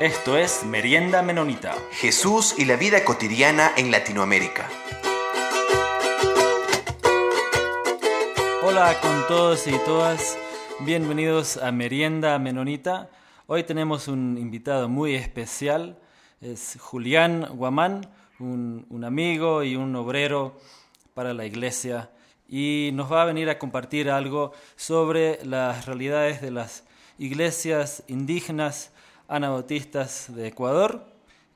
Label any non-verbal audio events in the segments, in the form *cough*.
Esto es Merienda Menonita. Jesús y la vida cotidiana en Latinoamérica. Hola con todos y todas, bienvenidos a Merienda Menonita. Hoy tenemos un invitado muy especial, es Julián Guamán, un, un amigo y un obrero para la iglesia y nos va a venir a compartir algo sobre las realidades de las iglesias indígenas anabautistas de Ecuador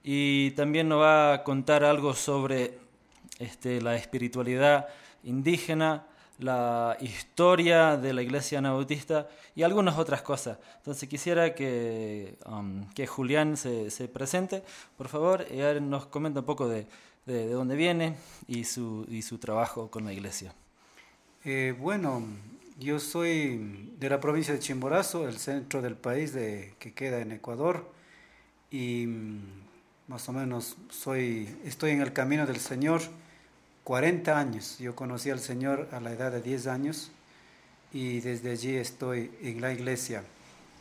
y también nos va a contar algo sobre este, la espiritualidad indígena, la historia de la iglesia anabautista y algunas otras cosas. Entonces quisiera que, um, que Julián se, se, presente, por favor, y nos comenta un poco de, de, de, dónde viene y su, y su trabajo con la iglesia. Eh, bueno, yo soy de la provincia de Chimborazo, el centro del país de, que queda en Ecuador, y mm, más o menos soy, estoy en el camino del Señor 40 años. Yo conocí al Señor a la edad de 10 años y desde allí estoy en la iglesia.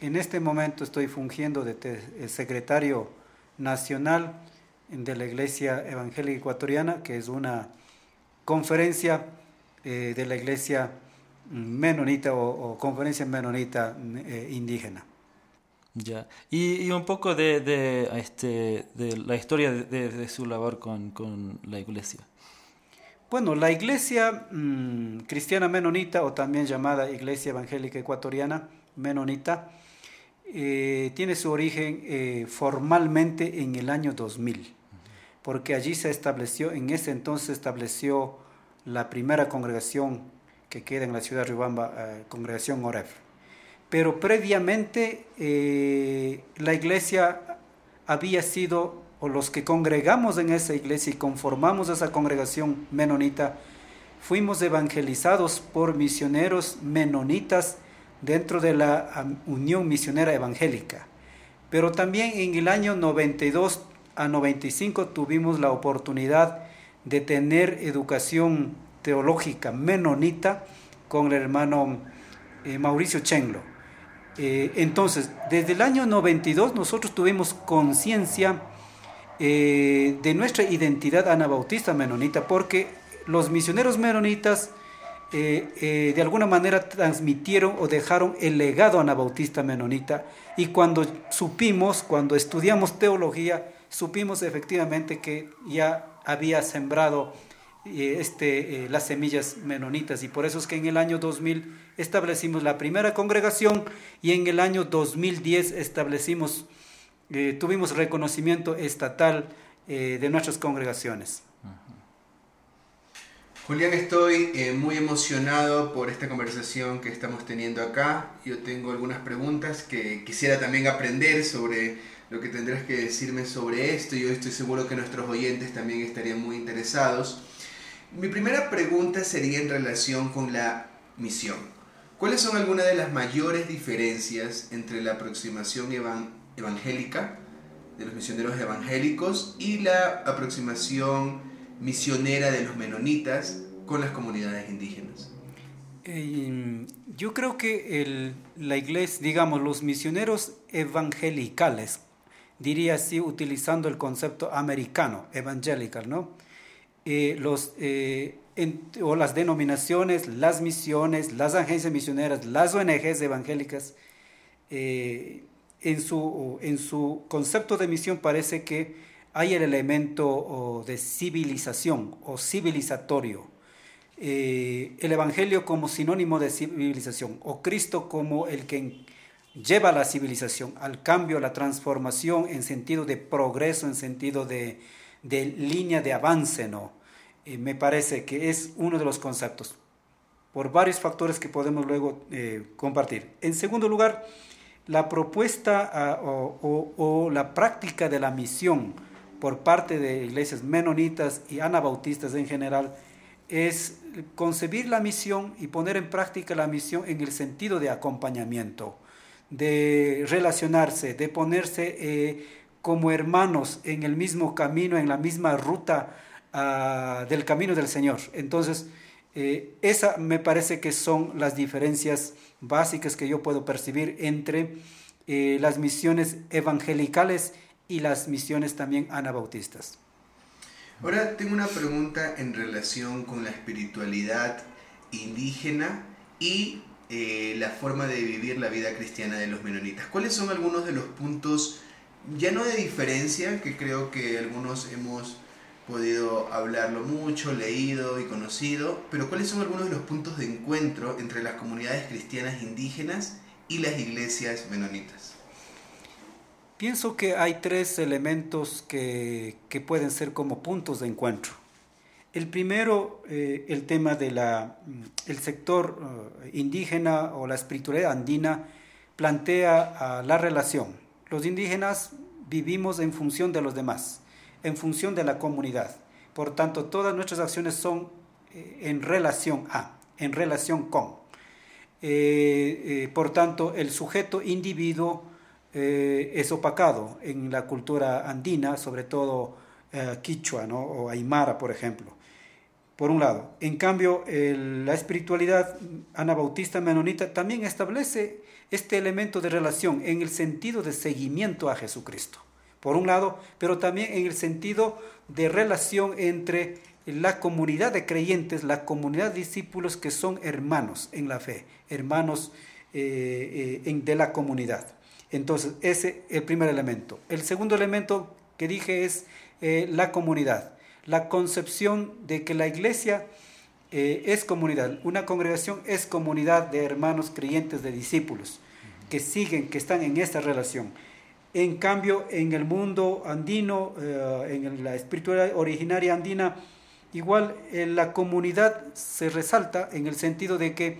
En este momento estoy fungiendo de secretario nacional de la Iglesia Evangélica Ecuatoriana, que es una conferencia eh, de la Iglesia menonita o, o conferencia menonita eh, indígena. Ya, y, y un poco de, de, este, de la historia de, de, su labor con, con, la iglesia. Bueno, la iglesia mmm, cristiana menonita, o también llamada Iglesia Evangélica Ecuatoriana Menonita, eh, tiene su origen eh, formalmente en el año 2000, porque allí se estableció, en ese entonces estableció la primera congregación que queda en la ciudad de Riobamba, eh, congregación Oref. Pero previamente eh, la iglesia había sido, o los que congregamos en esa iglesia y conformamos esa congregación menonita, fuimos evangelizados por misioneros menonitas dentro de la Unión Misionera Evangélica. Pero también en el año 92 a 95 tuvimos la oportunidad de tener educación teológica menonita con el hermano eh, Mauricio Chenglo. Eh, entonces, desde el año 92 nosotros tuvimos conciencia eh, de nuestra identidad anabautista menonita, porque los misioneros menonitas de alguna manera transmitieron o dejaron el legado anabautista menonita, y cuando supimos, cuando estudiamos teología, supimos efectivamente que ya había sembrado este, eh, las semillas menonitas y por eso es que en el año 2000 establecimos la primera congregación y en el año 2010 establecimos, eh, tuvimos reconocimiento estatal eh, de nuestras congregaciones. Julián, estoy eh, muy emocionado por esta conversación que estamos teniendo acá. Yo tengo algunas preguntas que quisiera también aprender sobre lo que tendrás que decirme sobre esto. Yo estoy seguro que nuestros oyentes también estarían muy interesados. Mi primera pregunta sería en relación con la misión. ¿Cuáles son algunas de las mayores diferencias entre la aproximación evangélica de los misioneros evangélicos y la aproximación misionera de los menonitas con las comunidades indígenas? Eh, yo creo que la iglesia, digamos, los misioneros evangelicales, diría así, utilizando el concepto americano, evangelical, ¿no? Eh, los, eh, en, o las denominaciones, las misiones, las agencias misioneras, las ONGs evangélicas, eh, en, su, en su concepto de misión parece que hay el elemento o, de civilización o civilizatorio. Eh, el Evangelio como sinónimo de civilización o Cristo como el que lleva la civilización al cambio, a la transformación en sentido de progreso, en sentido de, de línea de avance, ¿no? Eh, me parece que es uno de los conceptos, por varios factores que podemos luego eh, compartir. En segundo lugar, la propuesta o, o, o, la práctica de la misión por parte de iglesias menonitas y anabautistas en general es concebir la misión y poner en práctica la misión en el sentido de acompañamiento, de relacionarse, de ponerse eh, como hermanos en el mismo camino, en la misma ruta uh, del camino del Señor. Entonces, eh, esa me parece que son las diferencias básicas que yo puedo percibir entre eh, las misiones evangelicales y las misiones también anabautistas. Ahora tengo una pregunta en relación con la espiritualidad indígena y eh, la forma de vivir la vida cristiana de los menonitas. ¿Cuáles son algunos de los puntos, ya no de diferencia, que creo que algunos hemos podido hablarlo mucho, leído y conocido, pero cuáles son algunos de los puntos de encuentro entre las comunidades cristianas indígenas y las iglesias menonitas? Pienso que hay tres elementos que, que pueden ser como puntos de encuentro. El primero, eh, el tema del el sector eh, indígena o la espiritualidad andina plantea la relación. Los indígenas vivimos en función de los demás en función de la comunidad. Por tanto, todas nuestras acciones son eh, en relación a, en relación con. Eh, eh, por tanto, el sujeto individuo es opacado en la cultura andina, sobre todo quichua o aymara, por ejemplo. Por un lado. En cambio, la espiritualidad anabautista menonita también establece este elemento de relación en el sentido de seguimiento a Jesucristo por un lado, pero también en el sentido de relación entre la comunidad de creyentes, la comunidad de discípulos que son hermanos en la fe, hermanos eh, eh, de la comunidad. Entonces, ese es el primer elemento. El segundo elemento que dije es eh, la comunidad, la concepción de que la iglesia es comunidad, una congregación es comunidad de hermanos creyentes, de discípulos, que siguen, que están en esta relación. En cambio, en el mundo andino, eh, en la espiritualidad originaria andina, igual eh, la comunidad se resalta en el sentido de que,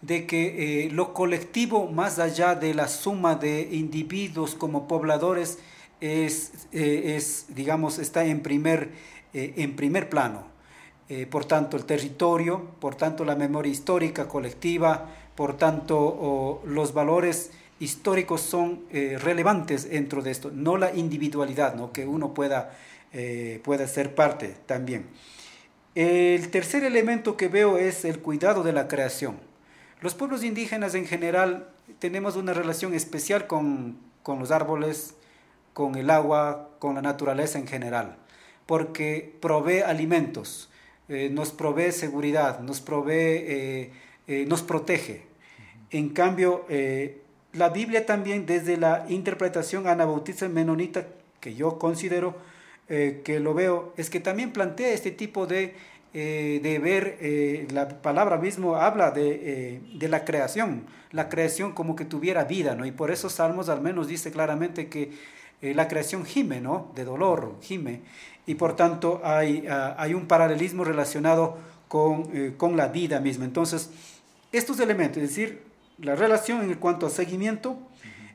de que eh, lo colectivo, más allá de la suma de individuos como pobladores, es, es digamos, está en primer, en primer plano. Por tanto, el territorio, por tanto, la memoria histórica colectiva, por tanto, los valores históricos son eh, relevantes dentro de esto, no la individualidad, ¿no? que uno pueda, eh, pueda ser parte también. El tercer elemento que veo es el cuidado de la creación. Los pueblos indígenas en general tenemos una relación especial con, con los árboles, con el agua, con la naturaleza en general, porque provee alimentos, eh, nos provee seguridad, nos provee, nos protege. En cambio, la Biblia también desde la interpretación anabautista menonita, que yo considero eh, que lo veo, es que también plantea este tipo de, eh, de ver, eh, la palabra mismo habla de, de, la creación, la creación como que tuviera vida, ¿no? Y por eso Salmos al menos dice claramente que la creación gime, ¿no? De dolor, gime. Y por tanto hay, ah, hay un paralelismo relacionado con, con la vida misma. Entonces, estos elementos, es decir, la relación en cuanto a seguimiento,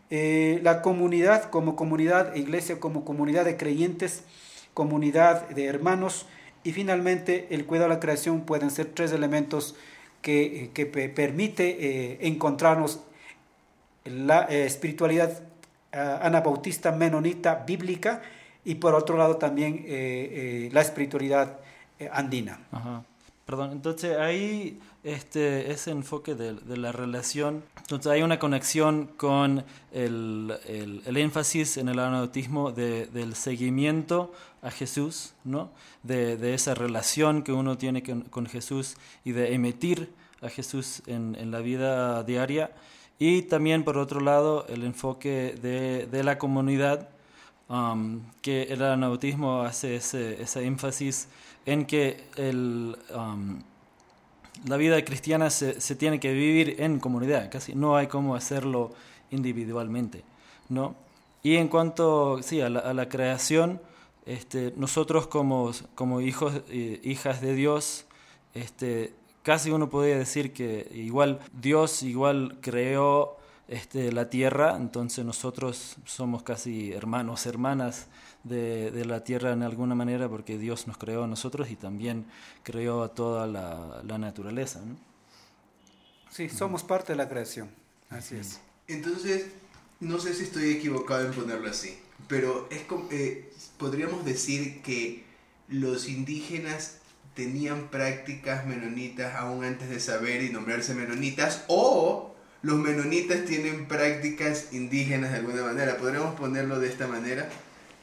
eh, la comunidad como comunidad, iglesia como comunidad de creyentes, comunidad de hermanos y finalmente el cuidado de la creación pueden ser tres elementos que, que permite eh, encontrarnos la eh, espiritualidad anabautista menonita bíblica y por otro lado también la espiritualidad andina. Perdón, entonces ahí este, ese enfoque de, de, la relación, entonces hay una conexión con el, el, énfasis en el anautismo de, del seguimiento a Jesús, ¿no? de, de esa relación que uno tiene con, Jesús y de emitir a Jesús en, en, la vida diaria. Y también, por otro lado, el enfoque de, de la comunidad, um, que el anautismo hace ese, ese énfasis en que el, um, la vida cristiana se, se, tiene que vivir en comunidad, casi no hay cómo hacerlo individualmente. ¿no? Y en cuanto sí, a, la, creación, este, nosotros como, como hijos e hijas de Dios, este, casi uno podría decir que igual Dios igual creó este, la tierra, entonces nosotros somos casi hermanos, hermanas de, la tierra en alguna manera porque Dios nos creó a nosotros y también creó a toda la, naturaleza. ¿no? Sí, somos parte de la creación, así es. Entonces, no sé si estoy equivocado en ponerlo así, pero es eh, podríamos decir que los indígenas tenían prácticas menonitas aún antes de saber y nombrarse menonitas o los menonitas tienen prácticas indígenas de alguna manera, podríamos ponerlo de esta manera.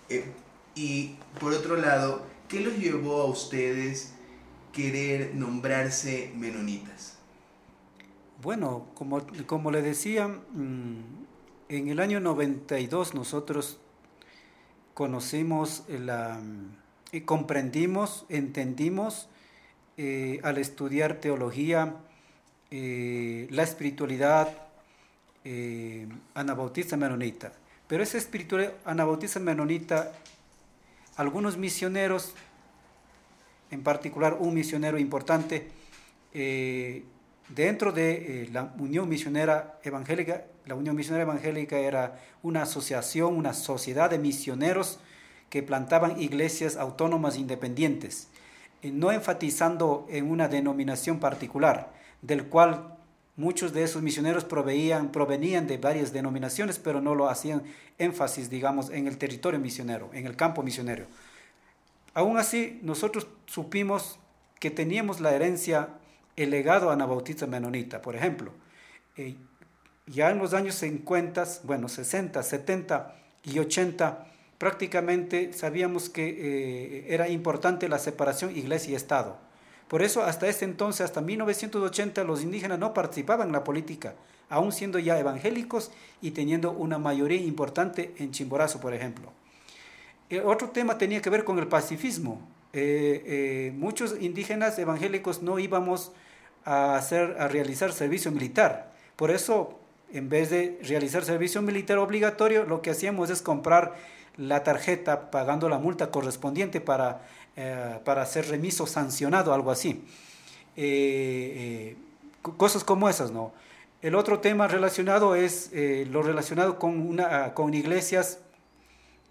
Eh, y por otro lado, ¿qué los llevó a ustedes querer nombrarse menonitas? Bueno, como, como le decía, mm, en el año 92 nosotros conocimos, la, comprendimos, entendimos eh, al estudiar teología, eh, la espiritualidad eh, anabautista menonita. Pero esa espiritualidad anabautista menonita, algunos misioneros, en particular un misionero importante, dentro de la Unión Misionera Evangélica, la Unión Misionera Evangélica era una asociación, una sociedad de misioneros que plantaban iglesias autónomas independientes, no enfatizando en una denominación particular, del cual muchos de esos misioneros provenían de varias denominaciones, pero no lo hacían énfasis, digamos, en el territorio misionero, en el campo misionero. Aún así, nosotros supimos que teníamos la herencia, el legado anabautista menonita, por ejemplo. Eh, ya en los años 50, bueno, 60, 70 y 80, prácticamente sabíamos que eh, era importante la separación iglesia y Estado. Por eso hasta ese entonces, hasta 1980, los indígenas no participaban en la política, aún siendo ya evangélicos y teniendo una mayoría importante en Chimborazo, por ejemplo. Eh, otro tema tenía que ver con el pacifismo. Eh, muchos indígenas evangélicos no íbamos a, hacer, a realizar servicio militar. Por eso, en vez de realizar servicio militar obligatorio, lo que hacíamos es comprar la tarjeta pagando la multa correspondiente para eh, para ser remiso sancionado, algo así. Eh, eh, cosas como esas, ¿no? El otro tema relacionado es lo relacionado con, una, con iglesias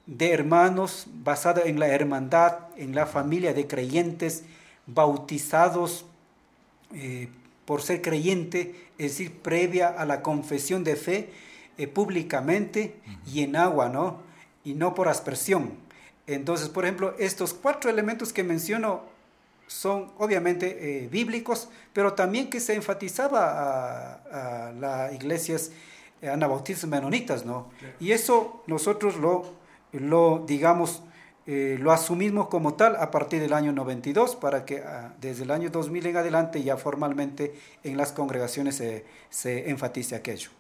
de hermanos basada en la hermandad, en la familia de creyentes, bautizados por ser creyente, es decir, previa a la confesión de fe públicamente y en agua, ¿no? Y no por aspersión. Entonces, por ejemplo, estos cuatro elementos que menciono son obviamente eh, bíblicos, pero también que se enfatizaba a, las iglesias eh, anabautistas menonitas, ¿no? Y eso nosotros lo, lo digamos, eh, lo asumimos como tal a partir del año 92 para que ah, desde el año 2000 en adelante ya formalmente en las congregaciones se, se enfatice aquello.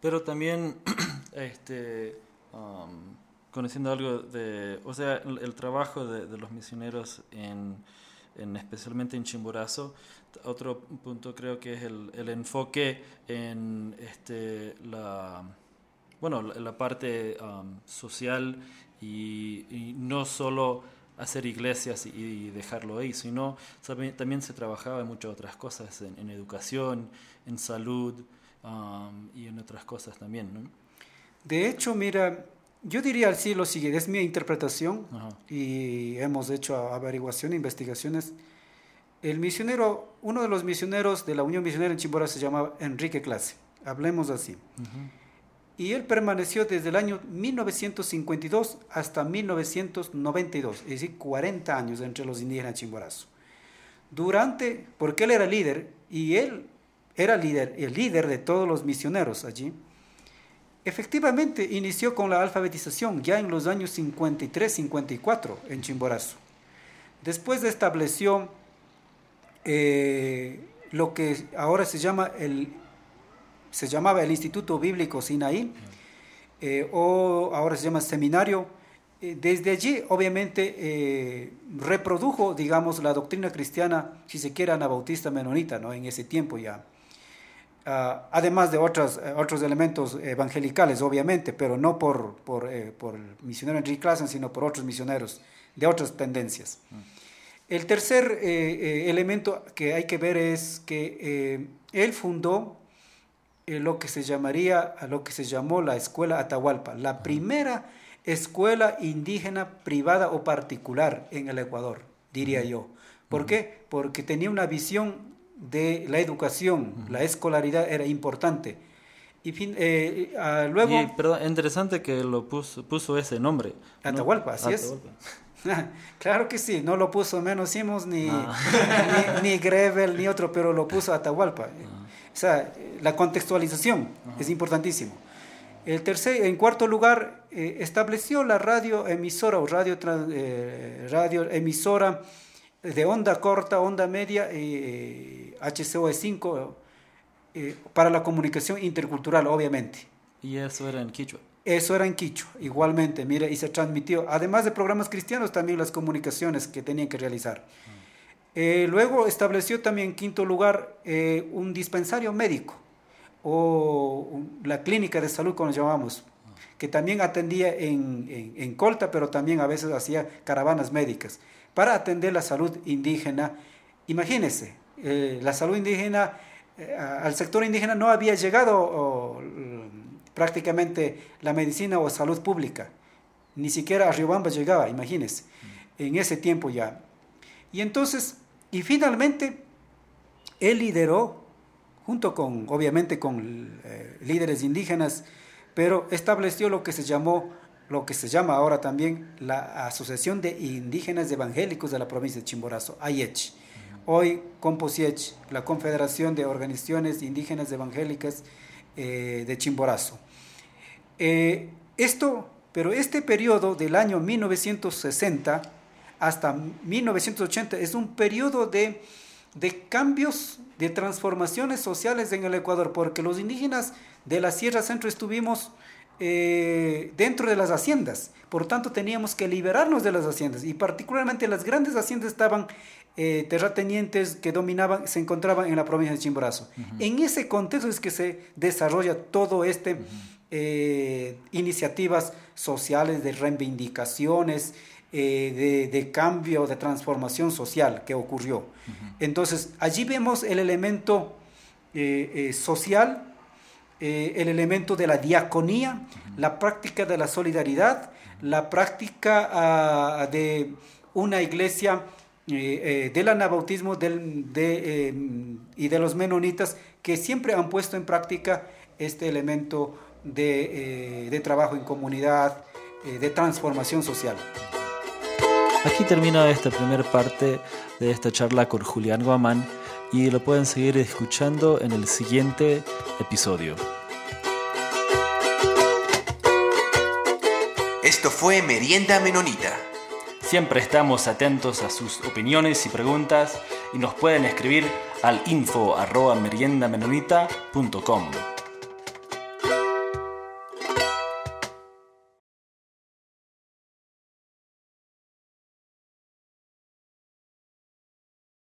Pero también, *clears throat* este, um, conociendo algo de, o sea, el, trabajo de, los misioneros en, en, especialmente en Chimborazo. Otro punto creo que es el, el enfoque en este, la, bueno, la, parte um, social y, no solo hacer iglesias y, dejarlo ahí, sino también se trabajaba en muchas otras cosas, en, educación, en salud um, y en otras cosas también. ¿no? De hecho, mira, yo diría así lo siguiente, es mi interpretación y hemos hecho averiguación, investigaciones. El misionero, uno de los misioneros de la Unión Misionera en Chimbora se llamaba Enrique Clase, hablemos así. Y él permaneció desde el año 1952 hasta 1992, es decir, 40 años entre los indígenas chimborazo. Durante, porque él era líder y él era líder, el líder de todos los misioneros allí, Efectivamente, inició con la alfabetización ya en los años 53-54 en Chimborazo. Después estableció eh, lo que ahora se llama el se llamaba el Instituto Bíblico Sinaí eh, o ahora se llama seminario. Eh, desde allí, obviamente, reprodujo, digamos, la doctrina cristiana, si se quiere, anabautista menonita, ¿no? En ese tiempo ya. Ah, además de otros, eh, otros elementos evangelicales, obviamente, pero no por, por, eh, por el misionero Enrique Clasen, sino por otros misioneros de otras tendencias. El tercer eh, elemento que hay que ver es que él fundó lo que se llamaría, lo que se llamó la Escuela Atahualpa, la primera escuela indígena privada o particular en el Ecuador, diría yo. ¿Por qué? Porque tenía una visión de la educación, la escolaridad era importante. Y fin, eh, ah, luego... perdón, interesante que lo puso, puso ese nombre. Atahualpa, así es. *laughs* claro que sí, no lo puso menos Simos, ni, ah. *laughs* ni, ni, Grevel, ni otro, pero lo puso Atahualpa. Ah. O sea, la contextualización es importantísimo. El tercer, en cuarto lugar, eh, estableció la radio emisora o radio, eh, radio emisora de onda corta, onda media, eh, HCOE5, eh, para la comunicación intercultural, obviamente. ¿Y eso era en Quichua? Eso era en Quichua, igualmente, mire, y se transmitió, además de programas cristianos, también las comunicaciones que tenían que realizar. Eh, luego estableció también en quinto lugar eh, un dispensario médico o la clínica de salud, como llamamos, que también atendía en, en, Colta, pero también a veces hacía caravanas médicas para atender la salud indígena. Imagínense, eh, la salud indígena, al sector indígena no había llegado prácticamente la medicina o salud pública, ni siquiera a Riobamba llegaba, imagínense, en ese tiempo ya. Y entonces, y finalmente, él lideró, junto con, obviamente, con eh, líderes indígenas, pero estableció lo que se llamó, lo que se llama ahora también la Asociación de Indígenas Evangélicos de la provincia de Chimborazo, AYECH. Hoy, Composiech, la Confederación de Organizaciones Indígenas Evangélicas eh, de Chimborazo. Eh, esto, pero este periodo del año 1960 hasta 1980 es un periodo de, de cambios, de transformaciones sociales en el Ecuador, porque los indígenas de la Sierra Centro estuvimos eh, dentro de las haciendas, por tanto teníamos que liberarnos de las haciendas. Y particularmente las grandes haciendas estaban eh, terratenientes que dominaban, se encontraban en la provincia de Chimborazo. En ese contexto es que se desarrolla todo este eh, iniciativas sociales de reivindicaciones, eh, de, cambio, de transformación social que ocurrió. Entonces, allí vemos el elemento eh, eh, social, el elemento de la diaconía, la práctica de la solidaridad, la práctica ah, de una iglesia del anabautismo del, de, y de los menonitas que siempre han puesto en práctica este elemento de, de trabajo en comunidad, de transformación social. Aquí termina esta primera parte de esta charla con Julián Guamán y lo pueden seguir escuchando en el siguiente episodio. Esto fue Merienda Menonita. Siempre estamos atentos a sus opiniones y preguntas y nos pueden escribir al info arroba meriendamenonita.com.